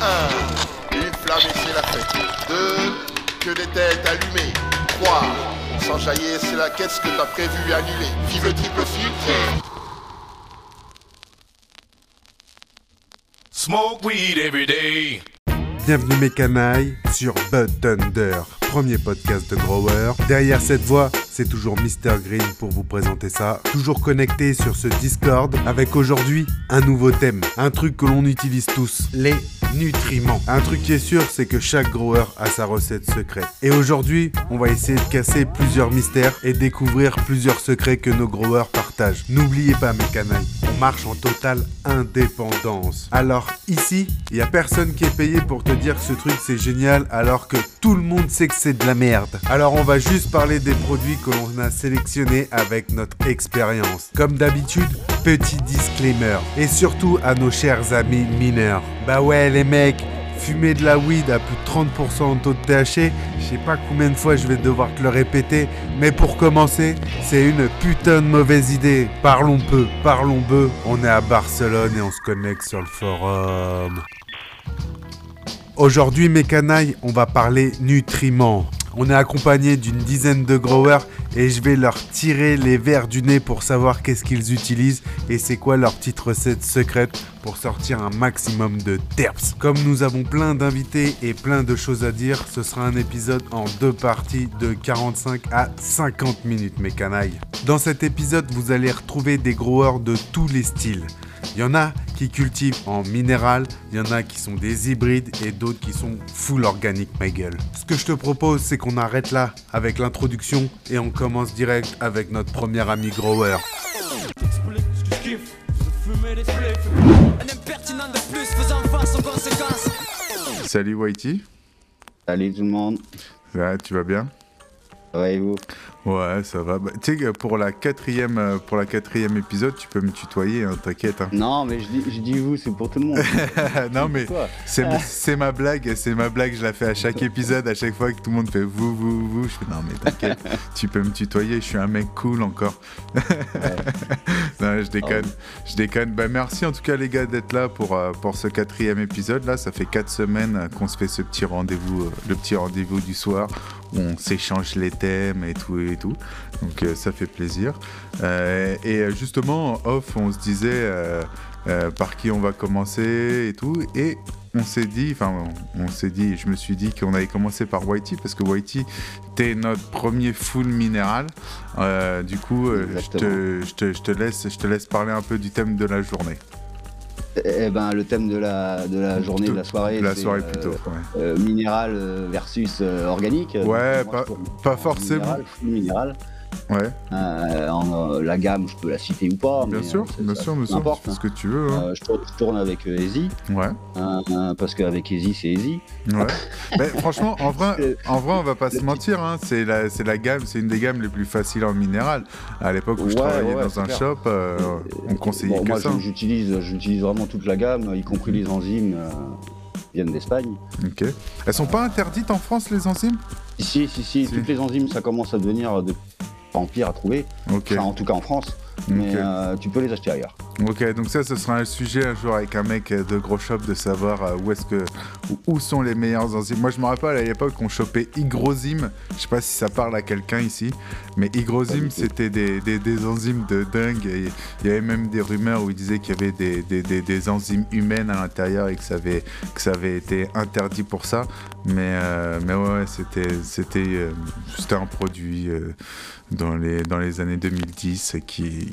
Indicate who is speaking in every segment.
Speaker 1: 1. Une flamme et c'est la fête. 2. Que des têtes allumées. 3. Sans jaillir, c'est la quête ce que t'as prévu annuler. Vive le triple filtre.
Speaker 2: Smoke weed every day.
Speaker 3: Bienvenue mes canailles sur Bud Thunder, premier podcast de Grower. Derrière cette voix, c'est toujours Mr Green pour vous présenter ça. Toujours connecté sur ce Discord avec aujourd'hui un nouveau thème, un truc que l'on utilise tous, les nutriments. Un truc qui est sûr, c'est que chaque grower a sa recette secrète. Et aujourd'hui, on va essayer de casser plusieurs mystères et découvrir plusieurs secrets que nos growers partagent. N'oubliez pas mes canailles, marche en totale indépendance. Alors ici, il y a personne qui est payé pour te dire que ce truc c'est génial alors que tout le monde sait que c'est de la merde. Alors on va juste parler des produits que l'on a sélectionnés avec notre expérience. Comme d'habitude, petit disclaimer. Et surtout à nos chers amis mineurs. Bah ouais les mecs, fumer de la weed à plus de 30% de taux de THC, je sais pas combien de fois je vais devoir te le répéter, mais pour commencer, c'est une putain de mauvaise idée. Parlons peu, parlons peu, on est à Barcelone et on se connecte sur le forum. Aujourd'hui, mes canailles, on va parler nutriments. On est accompagné d'une dizaine de growers et je vais leur tirer les verres du nez pour savoir qu'est-ce qu'ils utilisent et c'est quoi leur petite recette secrète pour sortir un maximum de terps. Comme nous avons plein d'invités et plein de choses à dire, ce sera un épisode en deux parties de 45 à 50 minutes, mes canailles. Dans cet épisode, vous allez retrouver des growers de tous les styles. Il y en a qui cultivent en minéral, il y en a qui sont des hybrides et d'autres qui sont full organique, ma gueule. Ce que je te propose, c'est qu'on arrête là avec l'introduction et on commence direct avec notre premier ami grower. Salut Whitey,
Speaker 4: Salut tout le monde.
Speaker 3: Ouais, tu vas bien?
Speaker 4: Va et vous?
Speaker 3: Ouais, ça va. Bah, tu sais que pour la quatrième, euh, pour la quatrième épisode, tu peux me tutoyer, hein, t'inquiète. hein.
Speaker 4: Non, mais je dis, je dis vous, c'est pour tout le monde.
Speaker 3: non mais c'est c'est ma blague, c'est ma blague, je la fais à chaque épisode, à chaque fois que tout le monde fait vous, vous, vous. Je fais non mais t'inquiète, tu peux me tutoyer, je suis un mec cool encore. non, je déconne, je déconne. Bah merci en tout cas les gars d'être là pour, euh, pour ce quatrième épisode. Là, ça fait quatre semaines euh, qu'on se fait ce petit rendez-vous, euh, le petit rendez-vous du soir où on s'échange les thèmes et tout et tout. Donc euh, ça fait plaisir. Euh, et euh, justement, en off, on se disait par qui on va commencer et tout. Et on s'est dit, enfin, on, s'est dit, je me suis dit qu'on allait commencer par Whitey parce que Whitey, t'es notre premier full minéral. Euh, du coup, je, te, je, te, je, te laisse, je te laisse parler un peu du thème de la journée.
Speaker 4: Eh ben, le thème de la, de la journée, de la soirée,
Speaker 3: De la soirée
Speaker 4: euh,
Speaker 3: plutôt. ouais.
Speaker 4: euh, minéral euh, versus organique.
Speaker 3: Ouais,
Speaker 4: Donc,
Speaker 3: pas-
Speaker 4: moi,
Speaker 3: pas
Speaker 4: en
Speaker 3: forcément.
Speaker 4: Minéral, minéral.
Speaker 3: Ouais,
Speaker 4: Euh, en, euh, la gamme, je peux la citer ou pas.
Speaker 3: bien
Speaker 4: mais,
Speaker 3: sûr,
Speaker 4: euh,
Speaker 3: bien
Speaker 4: ça-
Speaker 3: sûr, sûr.
Speaker 4: importe,
Speaker 3: C'est
Speaker 4: hein.
Speaker 3: ce que tu veux. hein.
Speaker 4: Euh, je, tourne, je tourne avec Easy,
Speaker 3: Ouais,
Speaker 4: parce qu'avec Easy, c'est Easy.
Speaker 3: ouais. Ben, franchement, en vrai, en vrai, on va pas se mentir, hein, c'est la, la gamme, c'est une des gammes les plus faciles en minéral. À l'époque où je
Speaker 4: Ouais,
Speaker 3: travaillais
Speaker 4: ouais,
Speaker 3: dans un
Speaker 4: clair.
Speaker 3: shop, on conseillait
Speaker 4: Bon,
Speaker 3: que
Speaker 4: moi,
Speaker 3: ça.
Speaker 4: je- j'utilise, j'utilise vraiment toute la gamme, y compris les enzymes viennent d'Espagne.
Speaker 3: Ok. Elles sont pas interdites en France les enzymes?
Speaker 4: Si, si, si,
Speaker 3: Si.
Speaker 4: toutes les enzymes, ça commence à devenir de en pire à trouver. Enfin, en tout cas en France. Mais euh, tu peux les acheter ailleurs.
Speaker 3: Ok, donc ça, ce sera un sujet un jour avec un mec de gros shop de savoir euh, où est-ce que où, sont les meilleures enzymes. Moi, je me rappelle à l'époque qu'on chopait Hygrozyme. Je sais pas si ça parle à quelqu'un ici, mais Hygrozyme, c'était des, des, des enzymes de dingue. Et Il y avait même des rumeurs où ils disaient qu'il y avait des, des, enzymes humaines à l'intérieur et que ça avait que ça avait été interdit pour ça. Mais euh, mais ouais, ouais, c'était c'était euh, c'était un produit euh, dans les dans les années 2010 qui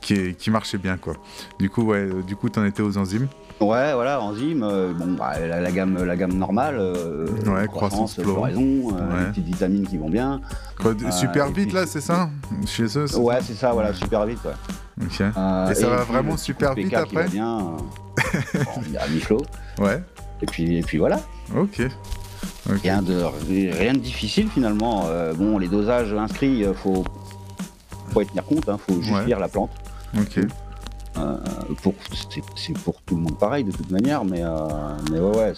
Speaker 3: qui, qui marchait bien quoi. Du coup, ouais, euh, du coup, t'en étais aux enzymes.
Speaker 4: Ouais, voilà, enzymes, euh, bon, bah, la, la gamme, la gamme normale, euh,
Speaker 3: Ouais, croissance, floraison.
Speaker 4: floraison, euh,
Speaker 3: Ouais.
Speaker 4: les petites vitamines qui vont bien.
Speaker 3: Quoi, super vite
Speaker 4: puis-
Speaker 3: là, c'est ça Chez eux
Speaker 4: Ouais, c'est ça, voilà, super vite. Ouais.
Speaker 3: Et ça va
Speaker 4: puis
Speaker 3: vraiment super vite
Speaker 4: PK qui va
Speaker 3: après
Speaker 4: bien, bon, Il y a Michelot.
Speaker 3: Ouais,
Speaker 4: Et puis, et puis voilà.
Speaker 3: ok.
Speaker 4: Rien de, rien de difficile finalement. Euh, bon, les dosages inscrits, euh, faut, faut y tenir compte, hein, faut juste
Speaker 3: Ouais.
Speaker 4: lire la plante.
Speaker 3: Ok.
Speaker 4: Euh, pour, c'est, pour tout le monde pareil de toute manière, mais, euh, mais ouais, ouais,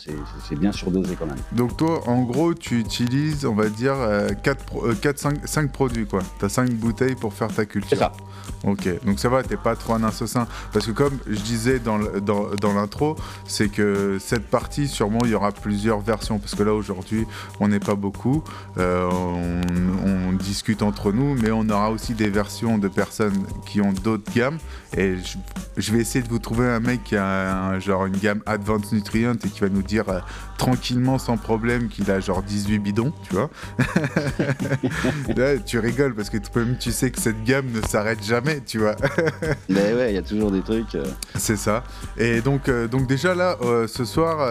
Speaker 4: c'est, bien surdosé quand même.
Speaker 3: Donc toi, en gros, tu utilises, on va dire, 4, 4 5, 5 produits, quoi. T'as 5 bouteilles pour faire ta culture.
Speaker 4: C'est ça.
Speaker 3: Ok, donc ça va, t'es pas trop un assassin. Parce que comme je disais dans, le- dans, dans l'intro, c'est que cette partie, sûrement, il y aura plusieurs versions. Parce que là, aujourd'hui, on n'est pas beaucoup. Euh, on, on discute entre nous, mais on aura aussi des versions de personnes qui ont d'autres gammes. Et je, je vais essayer de vous trouver un mec qui a un- genre une gamme Advanced Nutrient et qui va nous dire euh, tranquillement, sans problème, qu'il a genre 18 bidons, tu vois. Là, tu rigoles parce que toi-même, tu sais que cette gamme ne s'arrête jamais, tu vois.
Speaker 4: Mais ouais, il y a toujours des trucs. euh,
Speaker 3: C'est ça. Et donc, euh, donc déjà là, ce soir,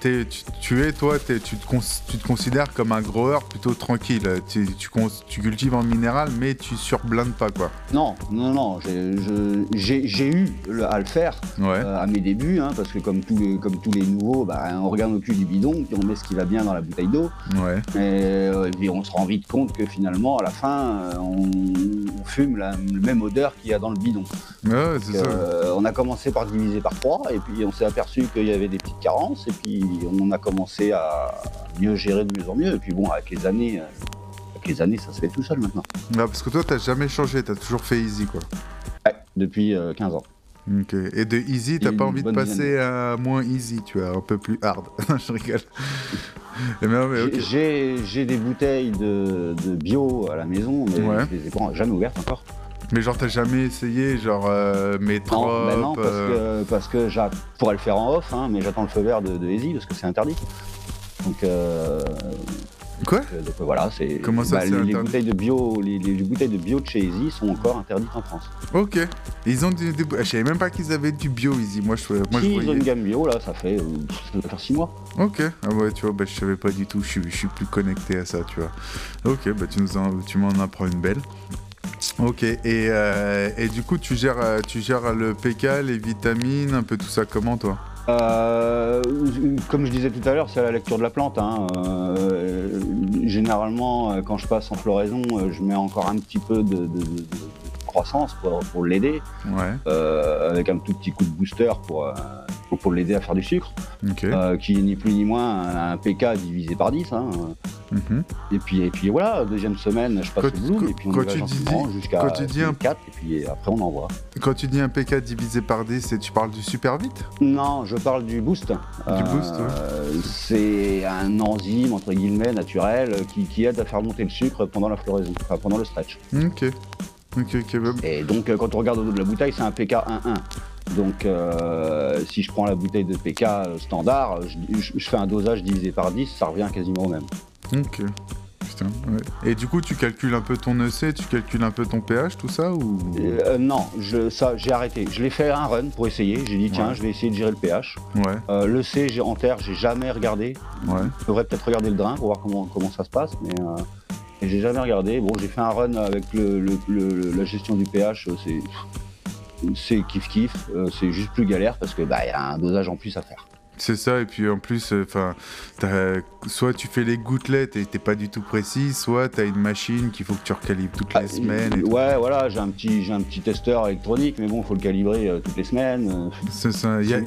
Speaker 3: tu, tu es, toi, tu, te cons- tu te considères comme un grower plutôt tranquille. Tu, tu, cons- tu cultives en minéral, mais tu surblindes pas, quoi.
Speaker 4: Non, non, non, j'ai, j'ai eu le- à le faire
Speaker 3: Ouais.
Speaker 4: euh, à mes débuts, hein, parce que comme tous les, comme tous les nouveaux, bah, on regarde au cul du bidon, puis on met ce qui va bien dans la bouteille d'eau,
Speaker 3: Ouais.
Speaker 4: et, euh, et puis on se rend vite compte que finalement, à la fin, euh, on, on fume la, même odeur qu'il y a dans le bidon.
Speaker 3: Ouais, c'est ça.
Speaker 4: Euh, on a commencé par diviser par trois, et puis on s'est aperçu qu'il y avait des petites carences, et puis on a commencé à mieux gérer de mieux en mieux, et puis bon, avec les années, euh, avec les années, ça se fait tout seul maintenant.
Speaker 3: Parce que toi, t'as jamais changé, t'as toujours fait easy, quoi.
Speaker 4: Depuis euh, 15 ans.
Speaker 3: Ok. Et de easy, t'as pas envie de passer à moins easy, tu vois, un peu plus hard. je rigole. Et mais, mais, ok.
Speaker 4: J'ai des bouteilles de, de bio à la maison, mais
Speaker 3: Ouais.
Speaker 4: je les ai pas jamais ouvertes encore.
Speaker 3: Mais genre, t'as jamais essayé, genre, euh,
Speaker 4: Non,
Speaker 3: métro.
Speaker 4: ben non, parce que, parce que je pourrais le faire en off, hein, mais j'attends le feu vert de, de Easy parce que c'est interdit. Donc, euh,
Speaker 3: Quoi
Speaker 4: euh, donc, euh, voilà, c'est.
Speaker 3: Comment ça,
Speaker 4: bah, les, les bouteilles de bio, les, les bouteilles de bio de chez Easy sont encore interdites en France.
Speaker 3: Ok. Ils ont du, du- Je savais même pas qu'ils avaient du bio easy. Moi, je, moi,
Speaker 4: si
Speaker 3: je
Speaker 4: ils ont une gamme bio, là, ça fait, euh, ça doit faire 6 mois.
Speaker 3: Ok. Ah ouais, tu vois, bah, je savais pas du tout. Je suis, je suis plus connecté à ça, tu vois. Ok, bah, tu, nous en- tu m'en apprends une belle. Ok, et, euh, et du coup, tu gères, tu gères le PK, les vitamines, un peu tout ça comment, toi?
Speaker 4: Euh, comme je disais tout à l'heure, c'est la lecture de la plante. hein. Euh, généralement, euh, quand je passe en floraison, je mets encore un petit peu de croissance pour, pour l'aider,
Speaker 3: Ouais,
Speaker 4: euh, avec un tout petit coup de booster pour, euh, pour, l'aider à faire du sucre, euh, qui est ni plus ni moins un, un PK divisé par 10. hein.
Speaker 3: Mhm.
Speaker 4: Et, puis, et puis voilà, deuxième semaine, je passe
Speaker 3: Quand-
Speaker 4: au bloom, et puis on
Speaker 3: quand tu dis-
Speaker 4: jusqu'à
Speaker 3: quand tu dis un-
Speaker 4: 4, et puis après on envoie.
Speaker 3: Quand tu dis un PK divisé par 10, c'est- tu parles du super vite?
Speaker 4: Non, je parle du boost.
Speaker 3: Du boost,
Speaker 4: C'est un enzyme, entre guillemets, naturel, qui, qui aide à faire monter le sucre pendant la floraison, enfin pendant le stretch.
Speaker 3: Ok. Ok, ok. bah,
Speaker 4: Et donc, euh, quand on regarde au dos de la bouteille, c'est un PK 1-1. Donc, euh, si je prends la bouteille de PK standard, je, je- je fais un dosage divisé par 10, ça revient quasiment au même.
Speaker 3: Ok. Putain, ouais. Et du coup, tu calcules un peu ton EC, tu calcules un peu ton pH, tout ça ou?
Speaker 4: Euh, non, je, ça, j'ai arrêté. Je l'ai fait un run pour essayer. J'ai dit, tiens,
Speaker 3: Ouais.
Speaker 4: je vais essayer de gérer le pH.
Speaker 3: Ouais,
Speaker 4: Euh, le C, j'ai en terre, j'ai jamais regardé.
Speaker 3: ouais.
Speaker 4: Je devrais peut-être regarder le drain pour voir comment, comment ça se passe, mais euh, et j'ai jamais regardé. Bon, j'ai fait un run avec la gestion du pH, euh, c'est kiff kiff, euh, c'est juste plus galère parce que bah y a un dosage en plus à faire.
Speaker 3: C'est ça, et puis en plus, enfin, soit tu fais les gouttelettes et t'es pas du tout précis, soit t'as une machine qu'il faut que tu recalibres toutes les
Speaker 4: Ah,
Speaker 3: semaines. Et
Speaker 4: euh,
Speaker 3: tout.
Speaker 4: ouais, voilà, j'ai un petit j'ai un petit testeur électronique, mais bon, faut le calibrer euh, toutes les semaines. euh,
Speaker 3: C'est ça. Il y a,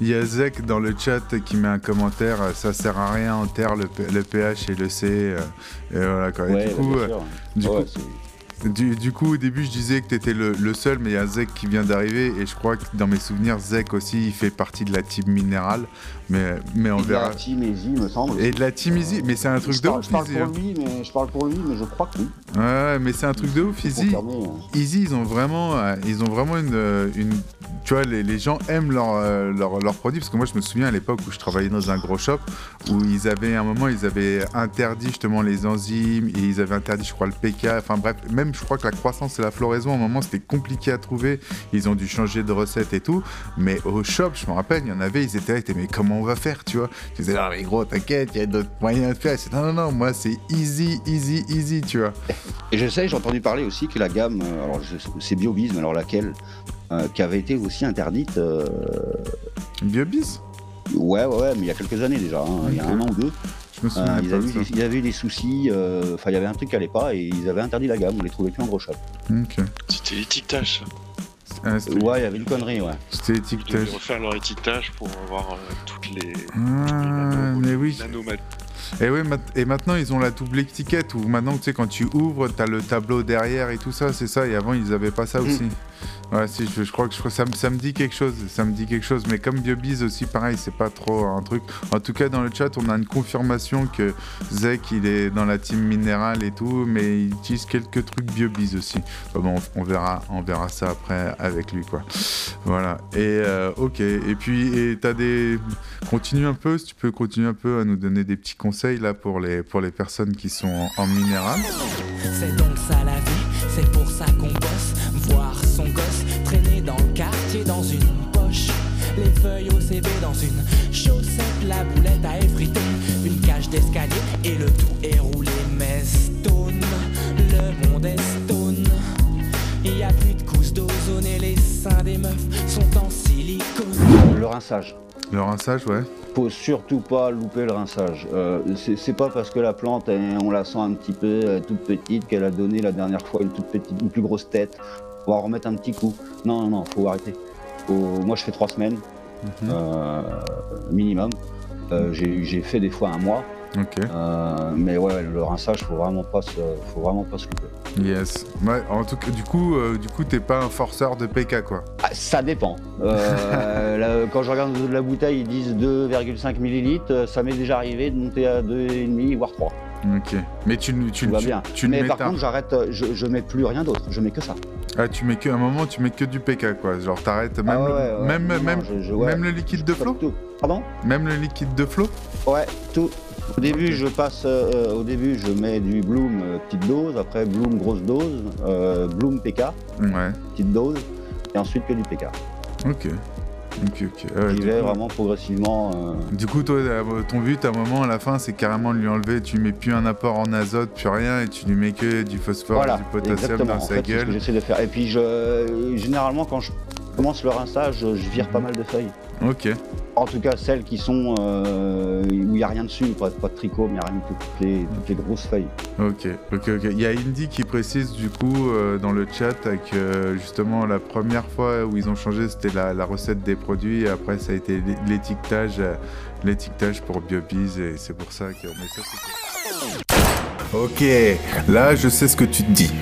Speaker 3: y Zek dans le chat qui met un commentaire, euh, ça sert à rien en terre le, le pH et le C. euh, et voilà quoi. Et du
Speaker 4: bah,
Speaker 3: coup, euh, du
Speaker 4: Ouais,
Speaker 3: Du, du coup, au début, je disais que t'étais le, le seul, mais il y a Zek qui vient d'arriver, et je crois que dans mes souvenirs, Zek aussi, il fait partie de la team minérale, mais, mais on
Speaker 4: Et de la
Speaker 3: verra.
Speaker 4: team Easy, me semble.
Speaker 3: Et de la team Easy, mais c'est un truc
Speaker 4: je
Speaker 3: de
Speaker 4: parle,
Speaker 3: ouf,
Speaker 4: je parle
Speaker 3: Easy,
Speaker 4: pour
Speaker 3: hein.
Speaker 4: lui, mais je parle pour lui, mais je crois que oui.
Speaker 3: Ouais, mais c'est un truc de ouf, Easy.
Speaker 4: Euh.
Speaker 3: Easy, ils ont vraiment, euh, ils ont vraiment une, euh, une, tu vois, les, les gens aiment leurs euh, leurs- leurs produits parce que moi, je me souviens à l'époque où je travaillais dans un gros shop où ils avaient, à un moment, ils avaient interdit justement les enzymes et ils avaient interdit, je crois, le PK. Enfin bref, même je crois que la croissance et la floraison, à un moment, c'était compliqué à trouver. Ils ont dû changer de recette et tout. Mais au shop, je me rappelle, il y en avait, ils étaient là, ils étaient, mais comment on va faire, tu vois? Je disais, non, mais gros, t'inquiète, il y a d'autres moyens de faire. Ils disaient, non, non, non, moi, c'est easy, easy, easy, tu vois.
Speaker 4: Et je sais, j'ai entendu parler aussi que la gamme, euh, alors c'est Biobis, mais alors laquelle, euh, qui avait été aussi interdite, euh,
Speaker 3: Biobis
Speaker 4: ouais, ouais, ouais, mais il y a quelques années déjà, hein, il y a un an ou deux, euh,
Speaker 3: souviens
Speaker 4: ils, avaient eu des, ils avaient eu des soucis, euh, enfin il y avait un truc qui allait pas et ils avaient interdit la gamme, on les trouvait plus en gros shop.
Speaker 3: Ok.
Speaker 5: C'était l'étiquetage. ça.
Speaker 3: Ah,
Speaker 4: Ouais, il y avait une connerie, ouais.
Speaker 3: c'était
Speaker 5: Ils
Speaker 3: étiquetage.
Speaker 5: devaient refaire leur étiquetage pour avoir euh, toutes les,
Speaker 3: Ah, mais oui. Et, et maintenant ils ont la double étiquette où maintenant tu sais quand tu ouvres t'as le tableau derrière et tout ça c'est ça et avant ils avaient pas ça aussi. Ouais si je, crois que ça, me, dit quelque chose ça me dit quelque chose mais comme Biobiz aussi pareil c'est pas trop un truc. En tout cas dans le chat on a une confirmation que Zek il est dans la team minérale et tout mais il utilise quelques trucs Biobiz aussi. Bon on, verra on verra ça après avec lui quoi. Voilà et euh, ok et puis t'as des continue un peu si tu peux continuer un peu à nous donner des petits conseils là pour les pour les personnes qui sont en, en minéral.
Speaker 6: C'est donc ça la vie, c'est pour ça qu'on bosse. Les feuilles au CV dans une chaussette, la boulette à effriter. Une cage d'escalier et le tout est roulé. Mais stone, le monde est stone. Il y a plus de couches d'ozone et les seins des meufs sont en silicone.
Speaker 4: Le rinçage.
Speaker 3: Le rinçage ouais.
Speaker 4: Faut surtout pas louper le rinçage. Euh, c'est c'est pas parce que la plante, elle- on la sent un petit peu euh, toute petite qu'elle a donné la dernière fois une toute petite, une plus grosse tête. On va en remettre un petit coup. Non, non, non, faut arrêter. Faut- Moi, je fais trois semaines Euh, minimum. Euh, J'ai fait des fois un mois. Euh, mais ouais, le rinçage, faut vraiment pas se, faut vraiment pas se louper.
Speaker 3: Yes. Ouais, en tout cas, du coup, euh, du coup, t'es pas un forceur de PK, quoi.
Speaker 4: Ah, ça dépend. Euh, là, quand je regarde la bouteille, ils disent 2,5 millilitres. Ça m'est déjà arrivé de monter à 2,5 voire 3.
Speaker 3: Ok. Mais tu, ne- tu, tu-
Speaker 4: bien.
Speaker 3: tu
Speaker 4: mais par contre, j'arrête. Je, je mets plus rien d'autre. Je mets que ça.
Speaker 3: Ah, tu mets que, à un moment, tu mets que du PK, quoi. Genre, t'arrêtes même,
Speaker 4: Ah ouais,
Speaker 3: le-
Speaker 4: ouais,
Speaker 3: même,
Speaker 4: Non,
Speaker 3: même,
Speaker 4: je- je- ouais.
Speaker 3: même le liquide de flot.
Speaker 4: Pardon?
Speaker 3: Même le liquide de flot
Speaker 4: Ouais, tout. Au début, je passe. euh, au début, je mets du Bloom euh, petite dose. Après, Bloom grosse dose. euh, Bloom PK
Speaker 3: Ouais.
Speaker 4: petite dose. Et ensuite que du PK.
Speaker 3: Ok. Ok, ok. Ouais,
Speaker 4: J'y
Speaker 3: du,
Speaker 4: vais
Speaker 3: coup,
Speaker 4: vraiment progressivement. euh,
Speaker 3: du coup, toi, euh, ton but, à un moment, à la fin, c'est carrément de lui enlever. Tu mets plus un apport en azote, plus rien, et tu lui mets que du phosphore,
Speaker 4: Voilà,
Speaker 3: du potassium dans
Speaker 4: En
Speaker 3: sa
Speaker 4: fait, c'est ce que
Speaker 3: gueule.
Speaker 4: j'essaie de faire. Et puis, je, généralement, quand je commence le rinçage, je vire pas mal de feuilles.
Speaker 3: Ok.
Speaker 4: En tout cas, celles qui sont euh, où il n'y a rien dessus, pas, pas de tricot, mais il n'y a rien tout. Toutes les, toutes les grosses feuilles.
Speaker 3: Ok, ok, ok. Il y a Indy qui précise du coup euh, dans le chat que euh, justement la première fois où ils ont changé c'était la, la recette des produits et après ça a été l'é- l'étiquetage, euh, l'étiquetage pour Biobiz et c'est pour ça que. Mais ça, Ok, là je sais ce que tu te dis.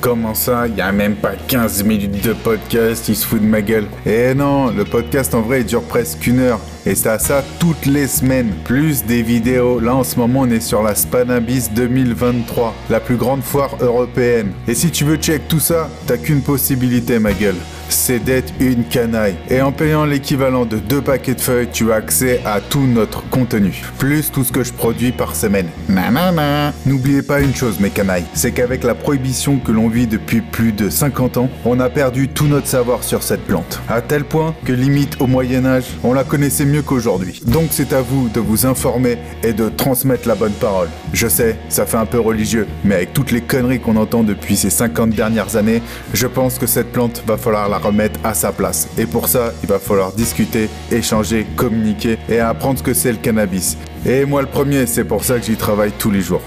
Speaker 3: Comment ça, il y a même pas 15 minutes de podcast, il se fout de ma gueule. Eh non, le podcast en vrai il dure presque une heure. Et c'est à ça toutes les semaines, plus des vidéos. Là en ce moment on est sur la Spanabis 2023, la plus grande foire européenne. Et si tu veux check tout ça, t'as qu'une possibilité ma gueule. C'est d'être une canaille. Et en payant l'équivalent de deux paquets de feuilles, tu as accès à tout notre contenu. Plus tout ce que je produis par semaine. Nanana. N'oubliez pas une chose mes canailles, c'est qu'avec la prohibition que l'on vit depuis plus de 50 ans, on a perdu tout notre savoir sur cette plante. À tel point que limite au Moyen Âge, on la connaissait mieux qu'aujourd'hui. Donc c'est à vous de vous informer et de transmettre la bonne parole. Je sais, ça fait un peu religieux, mais avec toutes les conneries qu'on entend depuis ces 50 dernières années, je pense que cette plante va falloir la remettre à sa place. Et pour ça, il va falloir discuter, échanger, communiquer et apprendre ce que c'est le cannabis. Et moi le premier, c'est pour ça que j'y travaille tous les jours.